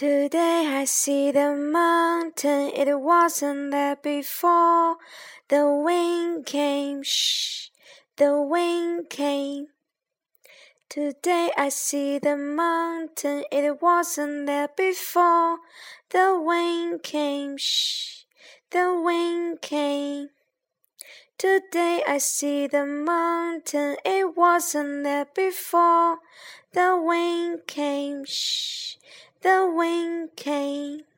Today I see the mountain, it wasn't there before. The wind came, shh, the wind came. Today I see the mountain, it wasn't there before. The wind came, shh, the wind came. Today I see the mountain, it wasn't there before. The wind came, shh, the wind came.